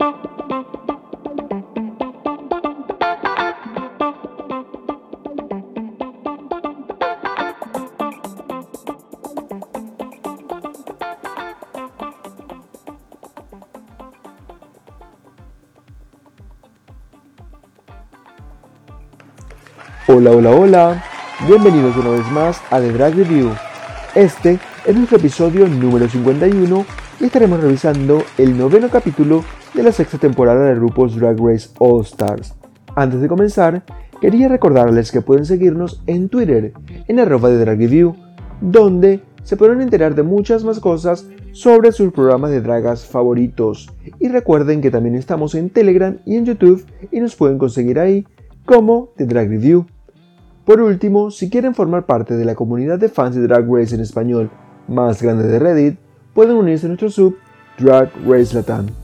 Hola, hola, hola. Bienvenidos una vez más a The Drag Review. Este es nuestro episodio número 51 y estaremos revisando el noveno capítulo de la sexta temporada de RuPaul's Drag Race All Stars. Antes de comenzar, quería recordarles que pueden seguirnos en Twitter, en arroba de Drag Review, donde se podrán enterar de muchas más cosas sobre sus programas de dragas favoritos. Y recuerden que también estamos en Telegram y en YouTube y nos pueden conseguir ahí como The Drag Review. Por último, si quieren formar parte de la comunidad de fans de Drag Race en español más grande de Reddit, pueden unirse a nuestro sub Drag Race Latam.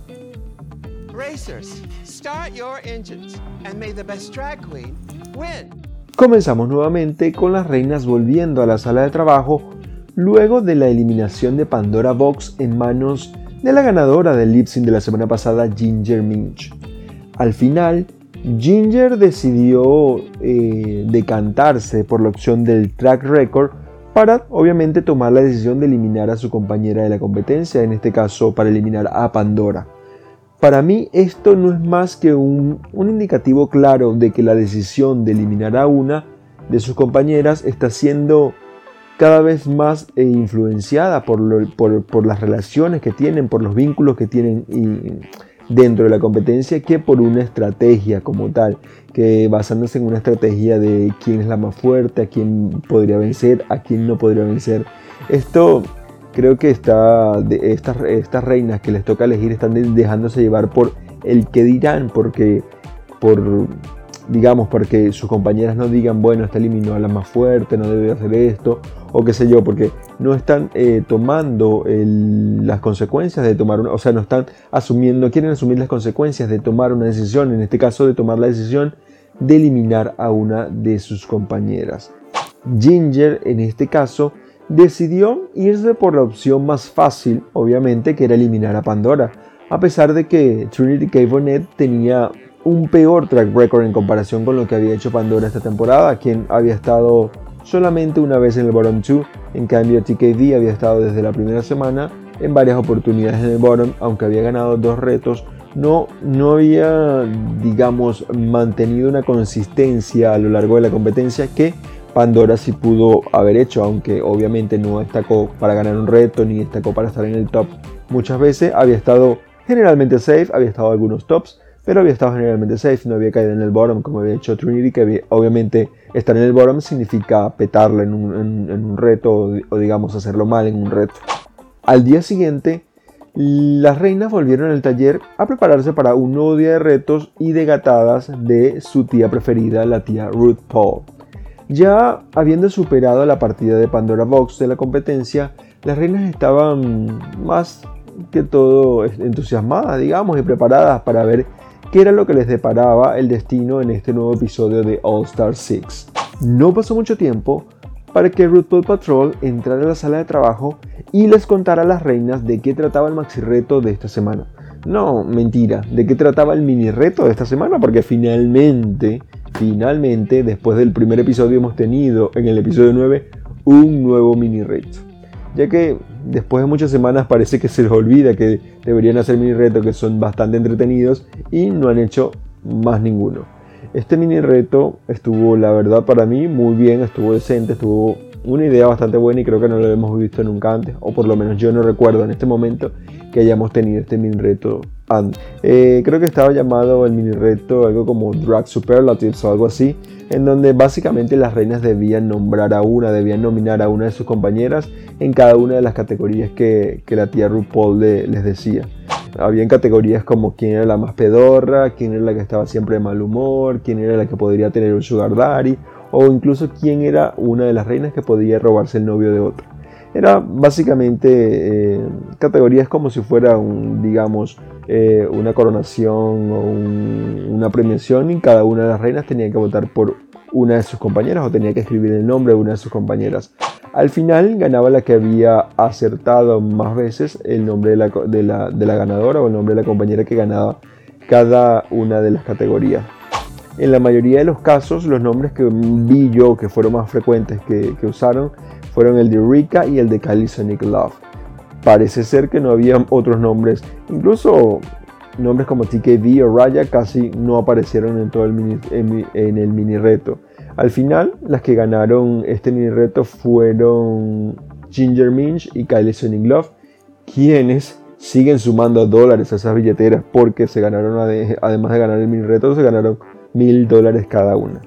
Comenzamos nuevamente con las reinas volviendo a la sala de trabajo luego de la eliminación de Pandora Box en manos de la ganadora del lip de la semana pasada, Ginger Minch. Al final, Ginger decidió eh, decantarse por la opción del track record para obviamente tomar la decisión de eliminar a su compañera de la competencia, en este caso para eliminar a Pandora. Para mí esto no es más que un, indicativo claro de que la decisión de eliminar a una de sus compañeras está siendo cada vez más eh, influenciada por, por, las relaciones que tienen, por los vínculos que tienen dentro de la competencia que por una estrategia como tal, que basándose en una estrategia de quién es la más fuerte, a quién podría vencer, a quién no podría vencer. Esto creo que estas, reinas que les toca elegir están dejándose llevar por el que dirán, porque por digamos, porque sus compañeras no digan, bueno, está eliminó a la más fuerte, no debe hacer esto, o qué sé yo, porque no están eh, tomando las consecuencias de tomar una, o sea, no están asumiendo, quieren asumir las consecuencias de tomar una decisión, en este caso de tomar la decisión de eliminar a una de sus compañeras. Ginger, en este caso, decidió irse por la opción más fácil, obviamente, que era eliminar a Pandora, a pesar de que Trinity K. Tenía un peor track record en comparación con lo que había hecho Pandora esta temporada, quien había estado solamente una vez en el bottom 2, en cambio TKD había estado desde la primera semana en varias oportunidades en el bottom, aunque había ganado dos retos, no, no había, digamos, mantenido una consistencia a lo largo de la competencia que Pandora sí pudo haber hecho, aunque obviamente no destacó para ganar un reto ni destacó para estar en el top. Muchas veces había estado generalmente safe, había estado algunos tops, pero había estado generalmente safe, no había caído en el bottom como había hecho Trinity, que obviamente estar en el bottom significa petarla en un, reto o, digamos hacerlo mal en un reto. Al día siguiente, las reinas volvieron al taller a prepararse para un nuevo día de retos y de gatadas de su tía preferida, la tía Ruth Paul. Ya habiendo superado la partida de Pandora Box de la competencia, las reinas estaban más que todo entusiasmadas, digamos, y preparadas para ver qué era lo que les deparaba el destino en este nuevo episodio de All Star 6. No pasó mucho tiempo para que RuPaul Patrol entrara a la sala de trabajo y les contara a las reinas de qué trataba el maxi reto de esta semana. No, mentira, de qué trataba el mini reto de esta semana, porque finalmente, finalmente, después del primer episodio hemos tenido en el episodio 9 un nuevo mini reto. Ya que después de muchas semanas parece que se les olvida que deberían hacer mini retos que son bastante entretenidos y no han hecho más ninguno. Este mini reto estuvo, la verdad, para mí muy bien, estuvo decente, estuvo una idea bastante buena y creo que no lo hemos visto nunca antes, o por lo menos yo no recuerdo en este momento que hayamos tenido este mini reto antes. Eh, creo que estaba llamado el mini reto algo como Drag Superlatives o algo así, en donde básicamente las reinas debían nombrar a una, debían nominar a una de sus compañeras en cada una de las categorías que, la tía RuPaul les decía. Habían categorías como quién era la más pedorra, quién era la que estaba siempre de mal humor, quién era la que podría tener un sugar daddy, o incluso quién era una de las reinas que podía robarse el novio de otra. Era básicamente eh, categorías como si fuera un, digamos, eh, una coronación o una premiación y cada una de las reinas tenía que votar por una de sus compañeras o tenía que escribir el nombre de una de sus compañeras. Al final ganaba la que había acertado más veces el nombre de la, de la, de la ganadora o el nombre de la compañera que ganaba cada una de las categorías. En la mayoría de los casos, los nombres que vi yo que fueron más frecuentes que, que usaron fueron el de Rika y el de Sonic Love. Parece ser que no había otros nombres, incluso nombres como TKV o Raya casi no aparecieron en todo el mini, en, el mini reto. Al final, las que ganaron este mini reto fueron Ginger Minch y Kylie Sonic Love, quienes siguen sumando dólares a esas billeteras porque se ganaron, además de ganar el mini reto, se ganaron mil dólares cada una.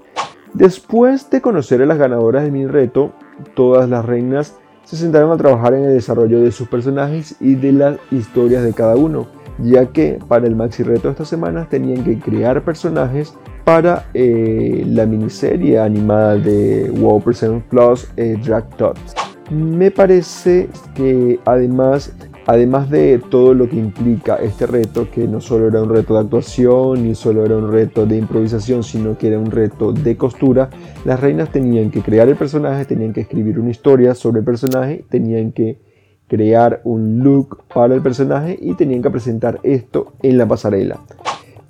Después de conocer a las ganadoras del mini reto, todas las reinas se sentaron a trabajar en el desarrollo de sus personajes y de las historias de cada uno, ya que para el maxi reto de esta semana tenían que crear personajes para eh, la miniserie animada de WoW Present Plus eh, Drag Tots. Me parece que además Además de todo lo que implica este reto, que no solo era un reto de actuación, ni solo era un reto de improvisación, sino que era un reto de costura, las reinas tenían que crear el personaje, tenían que escribir una historia sobre el personaje, tenían que crear un look para el personaje y tenían que presentar esto en la pasarela.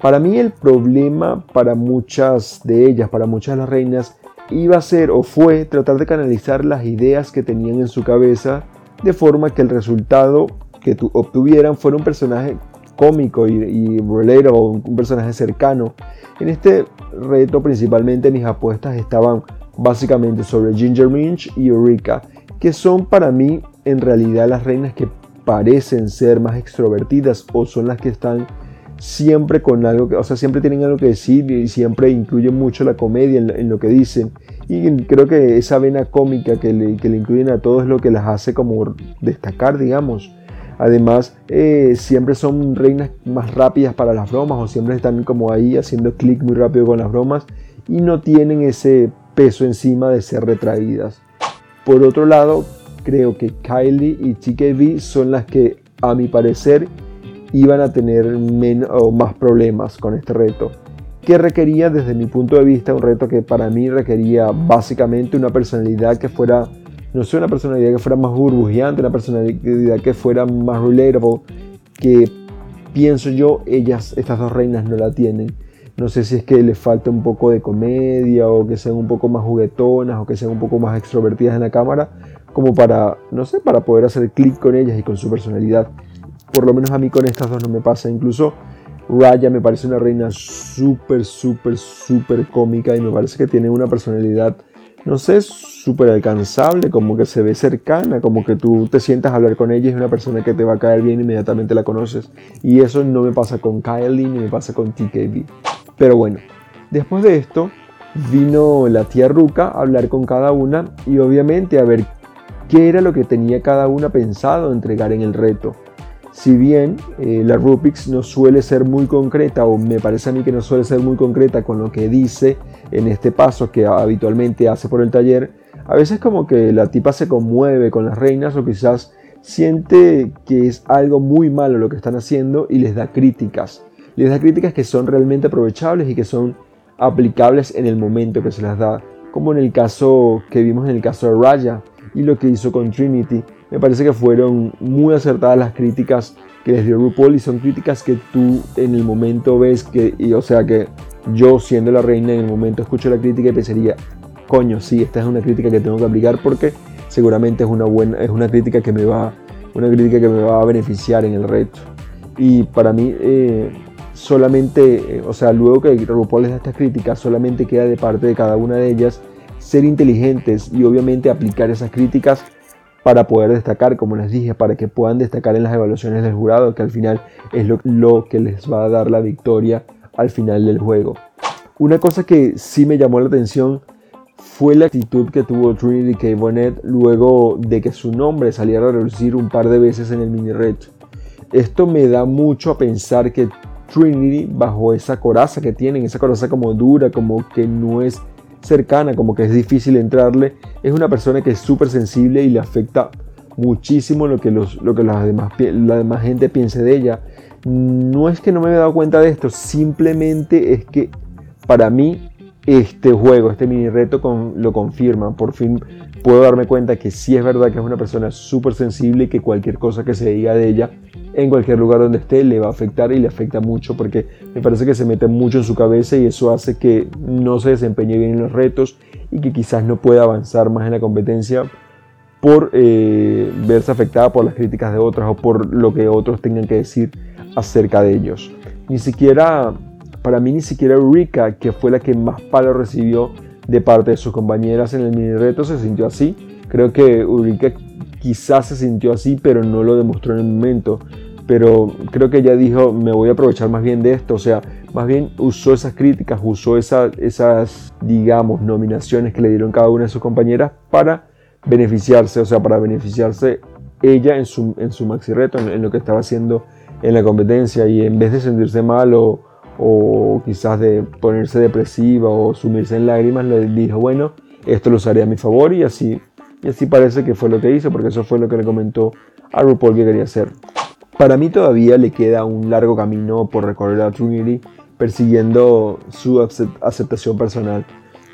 Para mí el problema para muchas de ellas, para muchas de las reinas, iba a ser o fue tratar de canalizar las ideas que tenían en su cabeza de forma que el resultado que obtuvieran fuera un personaje cómico y, y relatable, un personaje cercano. En este reto principalmente mis apuestas estaban básicamente sobre Ginger Minch y Eureka, que son para mí en realidad las reinas que parecen ser más extrovertidas o son las que están siempre con algo que, o sea, siempre tienen algo que decir y siempre incluyen mucho la comedia en, lo que dicen. Y creo que esa vena cómica que le, que le incluyen a todos es lo que las hace como destacar, digamos. Además, eh, siempre son reinas más rápidas para las bromas o siempre están como ahí haciendo clic muy rápido con las bromas y no tienen ese peso encima de ser retraídas. Por otro lado, creo que Kylie y TKV son las que, a mi parecer, iban a tener menos o más problemas con este reto. Que requería, desde mi punto de vista, un reto que para mí requería básicamente una personalidad que fuera no sé, una personalidad que fuera más burbujeante, una personalidad que fuera más relatable, que pienso yo, ellas, estas dos reinas no la tienen. No sé si es que les falta un poco de comedia o que sean un poco más juguetonas o que sean un poco más extrovertidas en la cámara, como para, no sé, para poder hacer clic con ellas y con su personalidad. Por lo menos a mí con estas dos no me pasa. Incluso Raya me parece una reina súper, súper, súper cómica y me parece que tiene una personalidad no sé, súper alcanzable, como que se ve cercana, como que tú te sientas a hablar con ella y es una persona que te va a caer bien inmediatamente la conoces. Y eso no me pasa con Kylie ni me pasa con TKB. Pero bueno, después de esto vino la tía Ruka a hablar con cada una y obviamente a ver qué era lo que tenía cada una pensado entregar en el reto. Si bien eh, la Rubix no suele ser muy concreta, o me parece a mí que no suele ser muy concreta con lo que dice en este paso que habitualmente hace por el taller, a veces como que la tipa se conmueve con las reinas o quizás siente que es algo muy malo lo que están haciendo y les da críticas. Les da críticas que son realmente aprovechables y que son aplicables en el momento que se las da, como en el caso que vimos en el caso de Raya y lo que hizo con Trinity me parece que fueron muy acertadas las críticas que les dio RuPaul y son críticas que tú en el momento ves que, o sea que yo siendo la reina en el momento escucho la crítica y pensaría, coño, sí, esta es una crítica que tengo que aplicar porque seguramente es una buena, es una crítica que me va, una crítica que me va a beneficiar en el reto. Y para mí, eh, solamente, eh, o sea, luego que RuPaul les da estas críticas, solamente queda de parte de cada una de ellas ser inteligentes y obviamente aplicar esas críticas para poder destacar, como les dije, para que puedan destacar en las evaluaciones del jurado, que al final es lo, que les va a dar la victoria al final del juego. Una cosa que sí me llamó la atención fue la actitud que tuvo Trinity K. Bonnet luego de que su nombre saliera a reducir un par de veces en el mini reto. Esto me da mucho a pensar que Trinity, bajo esa coraza que tienen, esa coraza como dura, como que no es cercana, como que es difícil entrarle, es una persona que es súper sensible y le afecta muchísimo lo que, los, lo que las demás, la demás gente piense de ella. No es que no me haya dado cuenta de esto, simplemente es que para mí este juego, este mini reto lo confirma. Por fin puedo darme cuenta que sí es verdad que es una persona súper sensible y que cualquier cosa que se diga de ella en cualquier lugar donde esté le va a afectar y le afecta mucho porque me parece que se mete mucho en su cabeza y eso hace que no se desempeñe bien en los retos y que quizás no pueda avanzar más en la competencia por eh, verse afectada por las críticas de otras o por lo que otros tengan que decir acerca de ellos. Ni siquiera, para mí ni siquiera Eureka, que fue la que más palo recibió de parte de sus compañeras en el mini reto, se sintió así. Creo que Eureka quizás se sintió así, pero no lo demostró en el momento. Pero creo que ella dijo, me voy a aprovechar más bien de esto. O sea, más bien usó esas críticas, usó esas, digamos, nominaciones que le dieron cada una de sus compañeras para beneficiarse, o sea, para beneficiarse ella en su maxi reto, en, lo que estaba haciendo en la competencia. Y en vez de sentirse mal o, o quizás de ponerse depresiva o sumirse en lágrimas, le dijo, bueno, esto lo usaré a mi favor y así y así parece que fue lo que hizo, porque eso fue lo que le comentó a RuPaul que quería hacer. Para mí todavía le queda un largo camino por recorrer a Trinity, persiguiendo su aceptación personal,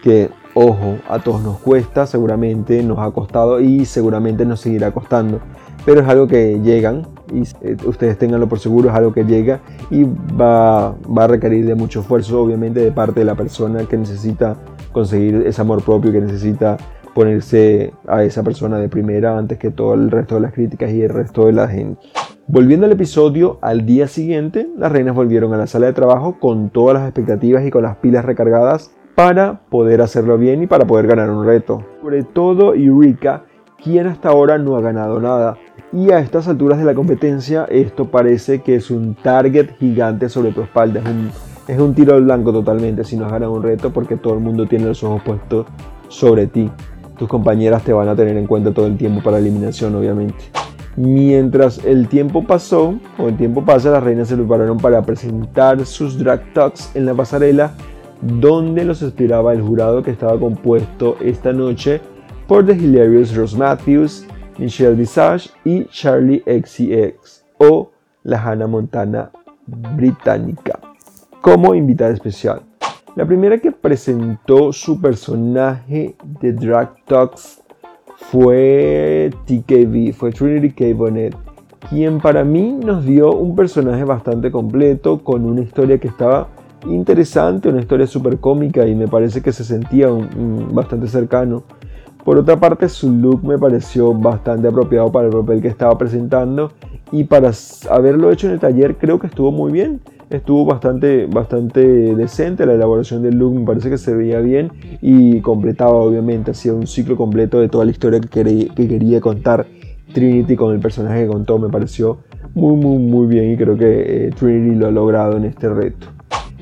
que, ojo, a todos nos cuesta, seguramente nos ha costado y seguramente nos seguirá costando, pero es algo que llegan, y eh, ustedes tenganlo por seguro, es algo que llega y va, va a requerir de mucho esfuerzo, obviamente, de parte de la persona que necesita conseguir ese amor propio, que necesita ponerse a esa persona de primera antes que todo el resto de las críticas y el resto de la gente. Volviendo al episodio, al día siguiente, las reinas volvieron a la sala de trabajo con todas las expectativas y con las pilas recargadas para poder hacerlo bien y para poder ganar un reto. Sobre todo Eureka, quien hasta ahora no ha ganado nada. Y a estas alturas de la competencia, esto parece que es un target gigante sobre tu espalda. Es un, es un tiro al blanco totalmente si no has ganado un reto porque todo el mundo tiene los ojos puestos sobre ti tus compañeras te van a tener en cuenta todo el tiempo para eliminación, obviamente. Mientras el tiempo pasó, o el tiempo pasa, las reinas se prepararon para presentar sus drag talks en la pasarela, donde los esperaba el jurado que estaba compuesto esta noche por The Hilarious Ross Matthews, Michelle Visage y Charlie XCX, o la Hannah Montana británica, como invitada especial. La primera que presentó su personaje de Drag Talks fue TKB, fue Trinity K. Bonnet, quien para mí nos dio un personaje bastante completo, con una historia que estaba interesante, una historia súper cómica y me parece que se sentía bastante cercano. Por otra parte, su look me pareció bastante apropiado para el papel que estaba presentando. Y para haberlo hecho en el taller creo que estuvo muy bien. Estuvo bastante, bastante decente. La elaboración del look, me parece que se veía bien. Y completaba obviamente, hacía un ciclo completo de toda la historia que, que quería contar Trinity con el personaje que contó, me pareció muy muy muy bien. Y creo que eh, Trinity lo ha logrado en este reto.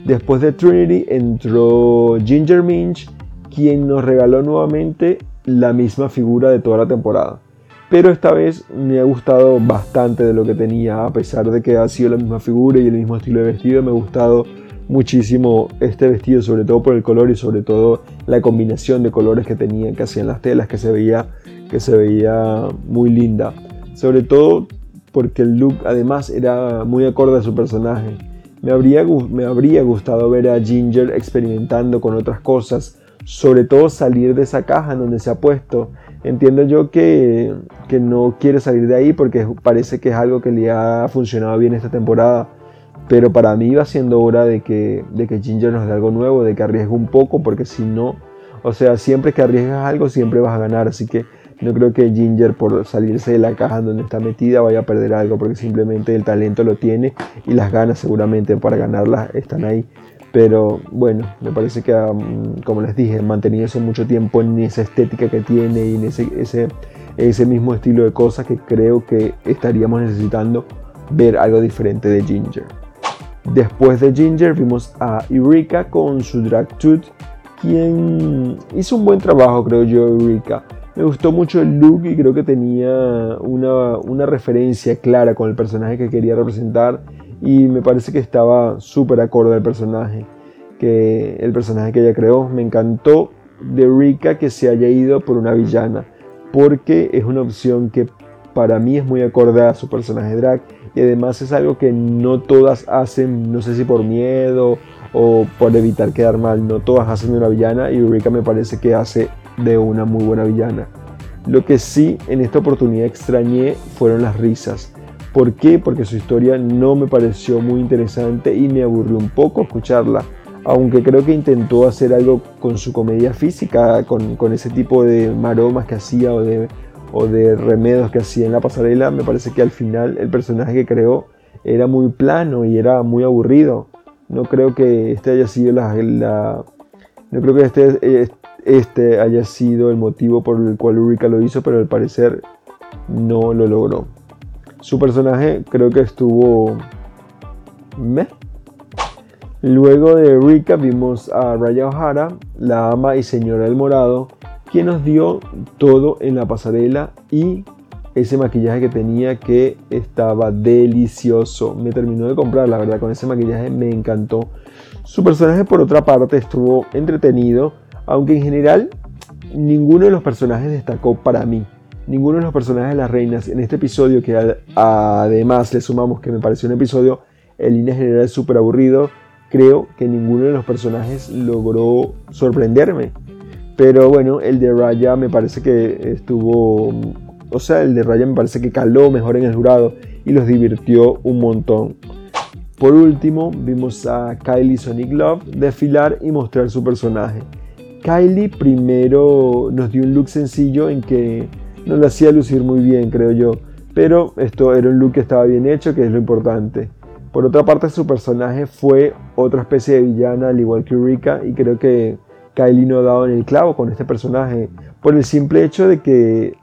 Después de Trinity entró Ginger Minch, quien nos regaló nuevamente la misma figura de toda la temporada pero esta vez me ha gustado bastante de lo que tenía, a pesar de que ha sido la misma figura y el mismo estilo de vestido, me ha gustado muchísimo este vestido, sobre todo por el color y sobre todo la combinación de colores que tenía, que hacían las telas, que se veía, que se veía muy linda. Sobre todo porque el look además era muy acorde a su personaje. Me habría, me habría gustado ver a Ginger experimentando con otras cosas, sobre todo salir de esa caja en donde se ha puesto Entiendo yo que, que, no quiere salir de ahí porque parece que es algo que le ha funcionado bien esta temporada. Pero para mí va siendo hora de que, de que Ginger nos dé algo nuevo, de que arriesgue un poco, porque si no, o sea, siempre que arriesgas algo, siempre vas a ganar. Así que no creo que Ginger, por salirse de la caja en donde está metida, vaya a perder algo, porque simplemente el talento lo tiene y las ganas seguramente para ganarlas están ahí. Pero bueno, me parece que, como les dije, manteniéndose mucho tiempo en esa estética que tiene y en ese, ese, ese mismo estilo de cosas que creo que estaríamos necesitando ver algo diferente de Ginger. Después de Ginger vimos a Eureka con su drag tooth, quien hizo un buen trabajo, creo yo, Eureka. Me gustó mucho el look y creo que tenía una, una referencia clara con el personaje que quería representar y me parece que estaba súper acorde al personaje, que el personaje que ella creó. Me encantó de Rika que se haya ido por una villana, porque es una opción que para mí es muy acorde a su personaje drag y además es algo que no todas hacen, no sé si por miedo o por evitar quedar mal. No todas hacen de una villana y Eureka me parece que hace de una muy buena villana. Lo que sí en esta oportunidad extrañé fueron las risas. ¿Por qué? Porque su historia no me pareció muy interesante y me aburrió un poco escucharla. Aunque creo que intentó hacer algo con su comedia física, con, ese tipo de maromas que hacía o de, remedios que hacía en la pasarela, me parece que al final el personaje que creó era muy plano y era muy aburrido. No creo que este haya sido la, no creo que este, este haya sido el motivo por el cual Eureka lo hizo, pero al parecer no lo logró. Su personaje creo que estuvo meh. Luego de Eureka vimos a Raya O'Hara, la ama y señora del morado, quien nos dio todo en la pasarela y ese maquillaje que tenía que estaba delicioso. Me terminó de comprar, la verdad, con ese maquillaje me encantó. Su personaje, por otra parte, estuvo entretenido, aunque en general ninguno de los personajes destacó para mí. Ninguno de los personajes de las reinas en este episodio, que además le sumamos que me pareció un episodio en línea general súper aburrido, creo que ninguno de los personajes logró sorprenderme. Pero bueno, el de Raya me parece que estuvo o sea, el de Raya me parece que caló mejor en el jurado y los divirtió un montón. Por último, vimos a Kylie Sonic Love desfilar y mostrar su personaje. Kylie primero nos dio un look sencillo en que no lo hacía lucir muy bien, creo yo, pero esto era un look que estaba bien hecho, que es lo importante. Por otra parte, su personaje fue otra especie de villana, al igual que Eureka, y creo que Kylie no ha dado en el clavo con este personaje por el simple hecho de que,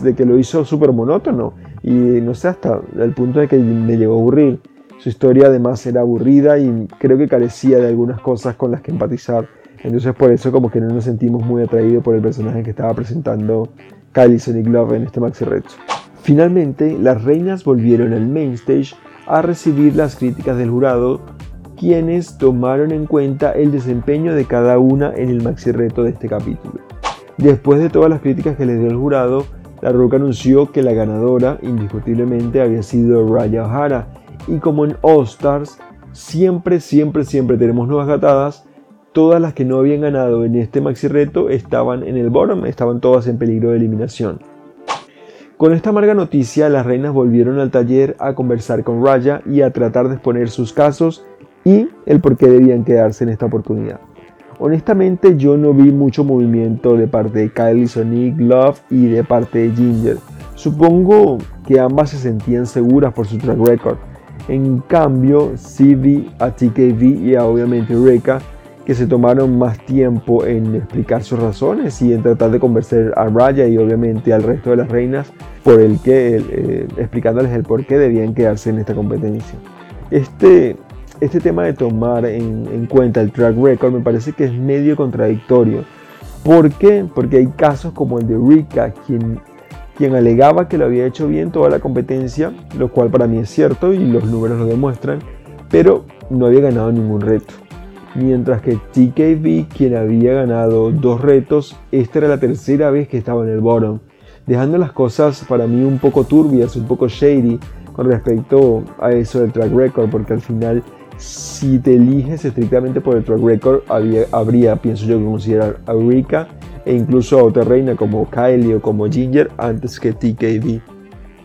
de que lo hizo súper monótono y no sé, hasta el punto de que me llegó a aburrir. Su historia además era aburrida y creo que carecía de algunas cosas con las que empatizar. Entonces por eso como que no nos sentimos muy atraídos por el personaje que estaba presentando Sonic Love en este Maxi Reto. Finalmente, las reinas volvieron al main stage a recibir las críticas del jurado, quienes tomaron en cuenta el desempeño de cada una en el maxi reto de este capítulo. Después de todas las críticas que le dio el jurado, La Roca anunció que la ganadora indiscutiblemente había sido Raya O'Hara. Y como en All Stars, siempre, siempre, siempre tenemos nuevas gatadas, todas las que no habían ganado en este maxi reto estaban en el bottom, estaban todas en peligro de eliminación. Con esta amarga noticia, las reinas volvieron al taller a conversar con Raya y a tratar de exponer sus casos y el por qué debían quedarse en esta oportunidad. Honestamente yo no vi mucho movimiento de parte de Kylie Sonic Love y de parte de Ginger. Supongo que ambas se sentían seguras por su track record. En cambio, sí vi a TKV y a obviamente Reka que se tomaron más tiempo en explicar sus razones y en tratar de convencer a Raya y obviamente al resto de las reinas por el que, eh, explicándoles el por qué debían quedarse en esta competencia. Este este tema de tomar en, cuenta el track record me parece que es medio contradictorio. ¿Por qué? Porque hay casos como el de Rika, quien, quien alegaba que lo había hecho bien toda la competencia, lo cual para mí es cierto y los números lo demuestran, pero no había ganado ningún reto. Mientras que TKV, quien había ganado dos retos, esta era la tercera vez que estaba en el bottom, dejando las cosas para mí un poco turbias, un poco shady con respecto a eso del track record, porque al final si te eliges estrictamente por el track record, habría, pienso yo, que considerar a Eureka e incluso a otra reina como Kylie o como Ginger antes que TKV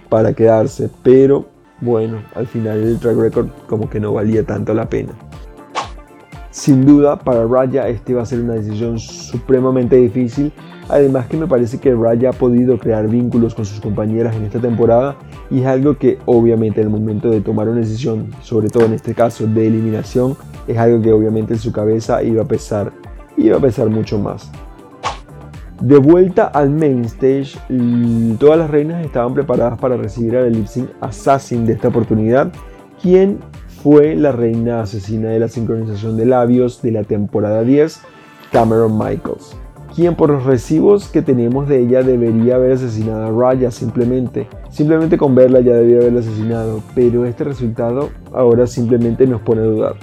para quedarse. Pero bueno, al final el track record como que no valía tanto la pena. Sin duda, para Raya este va a ser una decisión supremamente difícil Además que me parece que Raya ha podido crear vínculos con sus compañeras en esta temporada y es algo que obviamente en el momento de tomar una decisión, sobre todo en este caso de eliminación, es algo que obviamente en su cabeza iba a pesar, iba a pesar mucho más. De vuelta al main stage, todas las reinas estaban preparadas para recibir al lip assassin de esta oportunidad, quien fue la reina asesina de la sincronización de labios de la temporada 10, Cameron Michaels quien por los recibos que tenemos de ella debería haber asesinado a Raya simplemente. Simplemente con verla ya debía haberla asesinado, pero este resultado ahora simplemente nos pone a dudar.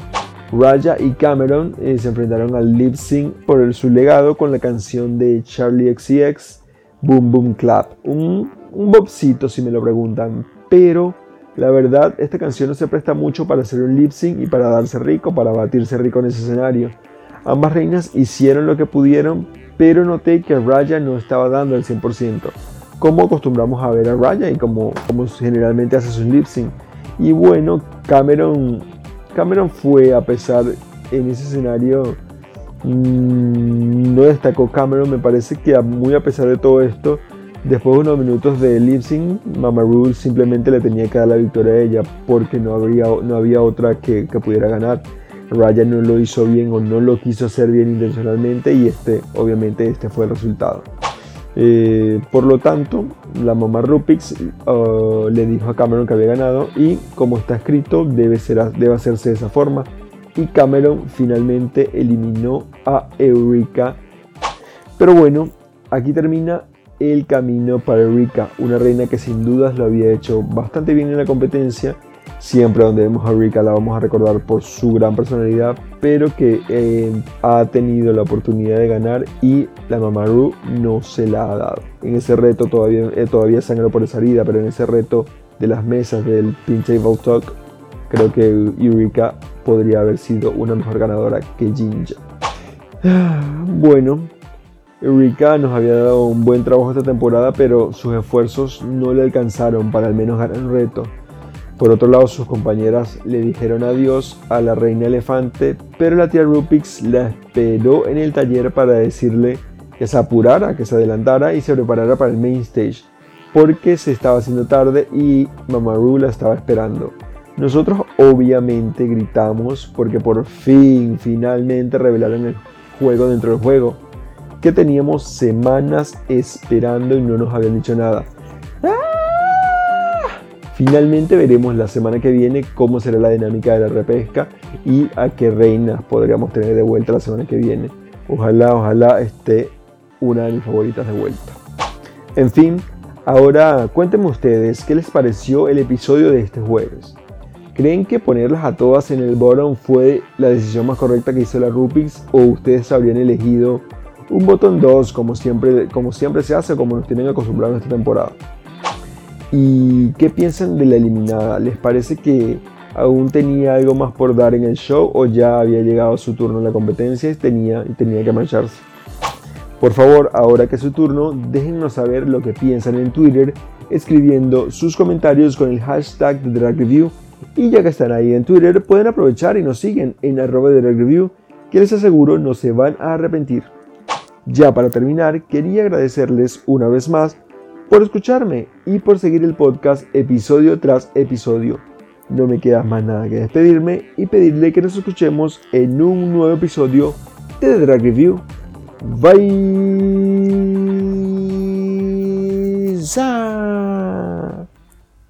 Raya y Cameron eh, se enfrentaron al lip sync por su legado con la canción de Charlie XCX, Boom Boom Clap. Un, un bobcito si me lo preguntan, pero La verdad, esta canción no se presta mucho para hacer un lip sync y para darse rico, para batirse rico en ese escenario. Ambas reinas hicieron lo que pudieron, pero noté que Raya no estaba dando el 100%, como acostumbramos a ver a Raya y como, como generalmente hace sus lip sync. Y bueno, Cameron, Cameron fue, a pesar en ese escenario, mmm, no destacó Cameron, me parece que muy a pesar de todo esto, después de unos minutos de lip sync, Mama Rule simplemente le tenía que dar la victoria a ella porque no, no había otra que, pudiera ganar. Ryan no lo hizo bien o no lo quiso hacer bien intencionalmente y este, obviamente, este fue el resultado. Eh, por lo tanto, la mamá Rupix uh, le dijo a Cameron que había ganado y como está escrito debe, ser, debe hacerse de esa forma. Y Cameron finalmente eliminó a Eureka. Pero bueno, aquí termina el camino para Eureka, una reina que sin dudas lo había hecho bastante bien en la competencia Siempre donde vemos a Rika la vamos a recordar por su gran personalidad, pero que eh, ha tenido la oportunidad de ganar y la Mamaru no se la ha dado. En ese reto todavía, eh, todavía sangró por esa herida, pero en ese reto de las mesas del Pin Table Talk, creo que Eureka podría haber sido una mejor ganadora que Jinja. Bueno, Eureka nos había dado un buen trabajo esta temporada, pero sus esfuerzos no le alcanzaron para al menos ganar el reto. Por otro lado, sus compañeras le dijeron adiós a la reina elefante, pero la tía Rupix la esperó en el taller para decirle que se apurara, que se adelantara y se preparara para el main stage, porque se estaba haciendo tarde y Mamaru la estaba esperando. Nosotros obviamente gritamos porque por fin, finalmente revelaron el juego dentro del juego, que teníamos semanas esperando y no nos habían dicho nada. Finalmente veremos la semana que viene cómo será la dinámica de la repesca y a qué reinas podríamos tener de vuelta la semana que viene. Ojalá, ojalá esté una de mis favoritas de vuelta. En fin, ahora cuéntenme ustedes qué les pareció el episodio de este jueves. ¿Creen que ponerlas a todas en el bottom fue la decisión más correcta que hizo la Rupix o ustedes habrían elegido un botón 2 como siempre, como siempre se hace, como nos tienen acostumbrados esta temporada? ¿Y qué piensan de la eliminada? ¿Les parece que aún tenía algo más por dar en el show o ya había llegado su turno en la competencia y tenía, que marcharse? Por favor, ahora que es su turno, déjennos saber lo que piensan en Twitter escribiendo sus comentarios con el hashtag de Drag Review. Y ya que están ahí en Twitter, pueden aprovechar y nos siguen en arroba de Drag Review, que les aseguro no se van a arrepentir. Ya para terminar, quería agradecerles una vez más por escucharme y por seguir el podcast episodio tras episodio. No me queda más nada que despedirme y pedirle que nos escuchemos en un nuevo episodio de The Drag Review. Bye.